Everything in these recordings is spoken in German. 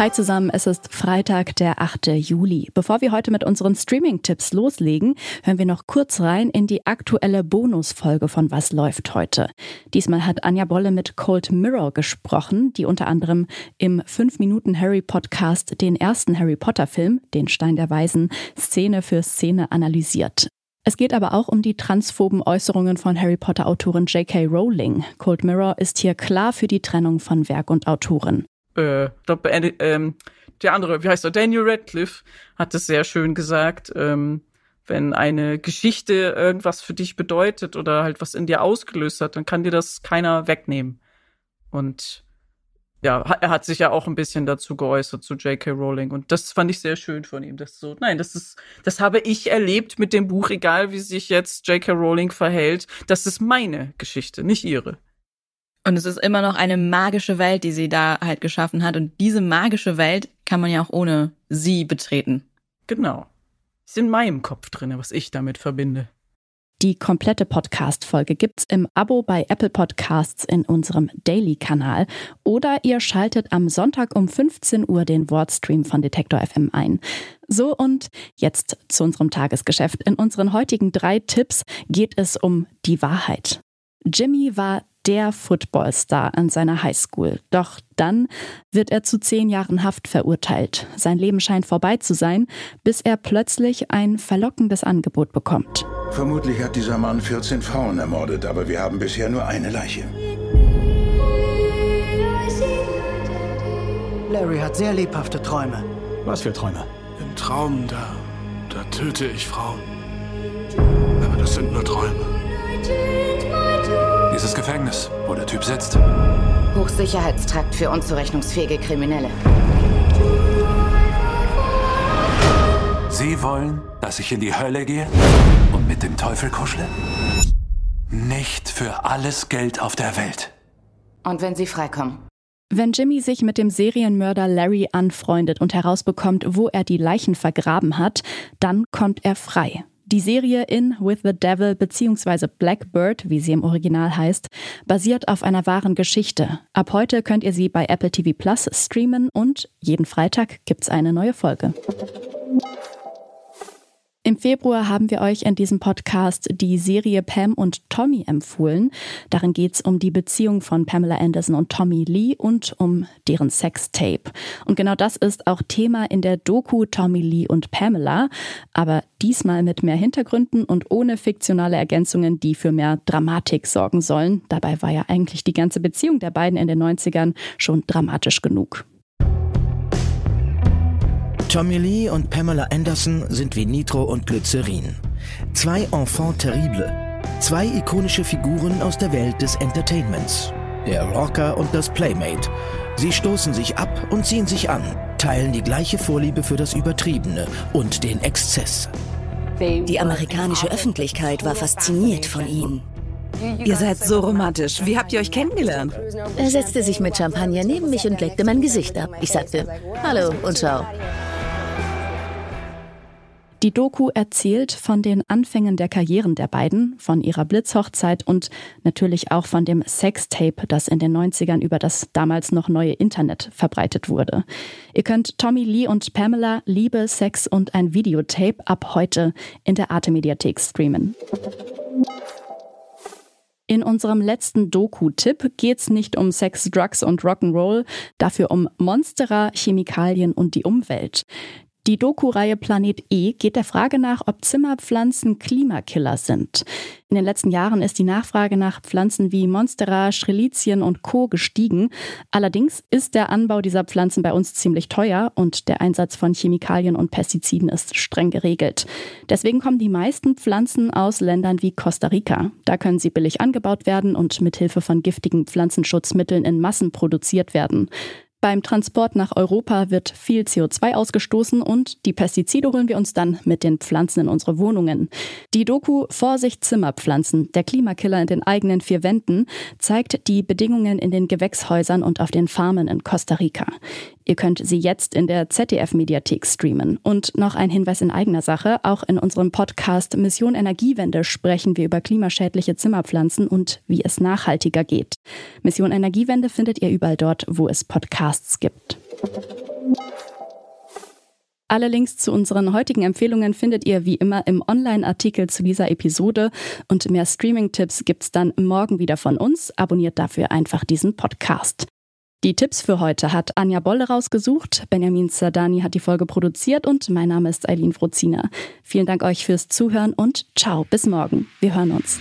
Hi zusammen, es ist Freitag, der 8. Juli. Bevor wir heute mit unseren Streaming-Tipps loslegen, hören wir noch kurz rein in die aktuelle Bonusfolge von Was läuft heute. Diesmal hat Anja Bolle mit Cold Mirror gesprochen, die unter anderem im 5-Minuten-Harry-Podcast den ersten Harry Potter-Film, Den Stein der Weisen, Szene für Szene analysiert. Es geht aber auch um die transphoben Äußerungen von Harry Potter-Autorin J.K. Rowling. Cold Mirror ist hier klar für die Trennung von Werk und Autorin äh, ähm, der andere, wie heißt er, Daniel Radcliffe hat es sehr schön gesagt, ähm, wenn eine Geschichte irgendwas für dich bedeutet oder halt was in dir ausgelöst hat, dann kann dir das keiner wegnehmen. Und ja, er hat sich ja auch ein bisschen dazu geäußert zu J.K. Rowling und das fand ich sehr schön von ihm. Das so, nein, das ist, das habe ich erlebt mit dem Buch, egal wie sich jetzt J.K. Rowling verhält. Das ist meine Geschichte, nicht ihre. Und es ist immer noch eine magische Welt, die sie da halt geschaffen hat. Und diese magische Welt kann man ja auch ohne sie betreten. Genau. Ist in meinem Kopf drin, was ich damit verbinde. Die komplette Podcast-Folge gibt's im Abo bei Apple Podcasts in unserem Daily-Kanal oder ihr schaltet am Sonntag um 15 Uhr den Wordstream von Detektor FM ein. So und jetzt zu unserem Tagesgeschäft. In unseren heutigen drei Tipps geht es um die Wahrheit. Jimmy war der Footballstar an seiner Highschool. Doch dann wird er zu zehn Jahren Haft verurteilt. Sein Leben scheint vorbei zu sein, bis er plötzlich ein verlockendes Angebot bekommt. Vermutlich hat dieser Mann 14 Frauen ermordet, aber wir haben bisher nur eine Leiche. Larry hat sehr lebhafte Träume. Was für Träume? Im Traum, da, da töte ich Frauen. Aber das sind nur Träume. Dieses Gefängnis, wo der Typ sitzt. Hochsicherheitstrakt für unzurechnungsfähige Kriminelle. Sie wollen, dass ich in die Hölle gehe und mit dem Teufel kuschle? Nicht für alles Geld auf der Welt. Und wenn Sie freikommen? Wenn Jimmy sich mit dem Serienmörder Larry anfreundet und herausbekommt, wo er die Leichen vergraben hat, dann kommt er frei. Die Serie In with the Devil bzw. Blackbird, wie sie im Original heißt, basiert auf einer wahren Geschichte. Ab heute könnt ihr sie bei Apple TV Plus streamen und jeden Freitag gibt's eine neue Folge. Im Februar haben wir euch in diesem Podcast die Serie Pam und Tommy empfohlen. Darin geht es um die Beziehung von Pamela Anderson und Tommy Lee und um deren Sextape. Und genau das ist auch Thema in der Doku Tommy Lee und Pamela, aber diesmal mit mehr Hintergründen und ohne fiktionale Ergänzungen, die für mehr Dramatik sorgen sollen. Dabei war ja eigentlich die ganze Beziehung der beiden in den 90ern schon dramatisch genug. Tommy Lee und Pamela Anderson sind wie Nitro und Glycerin. Zwei Enfants terribles. Zwei ikonische Figuren aus der Welt des Entertainments. Der Rocker und das Playmate. Sie stoßen sich ab und ziehen sich an, teilen die gleiche Vorliebe für das Übertriebene und den Exzess. Die amerikanische Öffentlichkeit war fasziniert von ihnen. Ihr seid so romantisch. Wie habt ihr euch kennengelernt? Er setzte sich mit Champagner neben mich und leckte mein Gesicht ab. Ich sagte, hallo und ciao. Die Doku erzählt von den Anfängen der Karrieren der beiden, von ihrer Blitzhochzeit und natürlich auch von dem Sextape, das in den 90ern über das damals noch neue Internet verbreitet wurde. Ihr könnt Tommy Lee und Pamela Liebe, Sex und ein Videotape ab heute in der Arte Mediathek streamen. In unserem letzten Doku-Tipp geht's nicht um Sex, Drugs und Rock'n'Roll, dafür um Monsterer, Chemikalien und die Umwelt. Die Doku-Reihe Planet E geht der Frage nach, ob Zimmerpflanzen Klimakiller sind. In den letzten Jahren ist die Nachfrage nach Pflanzen wie Monstera, Schrelizien und Co. gestiegen. Allerdings ist der Anbau dieser Pflanzen bei uns ziemlich teuer und der Einsatz von Chemikalien und Pestiziden ist streng geregelt. Deswegen kommen die meisten Pflanzen aus Ländern wie Costa Rica. Da können sie billig angebaut werden und mit Hilfe von giftigen Pflanzenschutzmitteln in Massen produziert werden. Beim Transport nach Europa wird viel CO2 ausgestoßen und die Pestizide holen wir uns dann mit den Pflanzen in unsere Wohnungen. Die Doku Vorsicht Zimmerpflanzen, der Klimakiller in den eigenen vier Wänden, zeigt die Bedingungen in den Gewächshäusern und auf den Farmen in Costa Rica. Ihr könnt sie jetzt in der ZDF-Mediathek streamen. Und noch ein Hinweis in eigener Sache. Auch in unserem Podcast Mission Energiewende sprechen wir über klimaschädliche Zimmerpflanzen und wie es nachhaltiger geht. Mission Energiewende findet ihr überall dort, wo es Podcasts gibt. Alle Links zu unseren heutigen Empfehlungen findet ihr wie immer im Online-Artikel zu dieser Episode und mehr Streaming-Tipps gibt's dann morgen wieder von uns. Abonniert dafür einfach diesen Podcast. Die Tipps für heute hat Anja Bolle rausgesucht, Benjamin Zardani hat die Folge produziert und mein Name ist Eileen Frozina. Vielen Dank euch fürs Zuhören und ciao, bis morgen. Wir hören uns.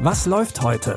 Was läuft heute?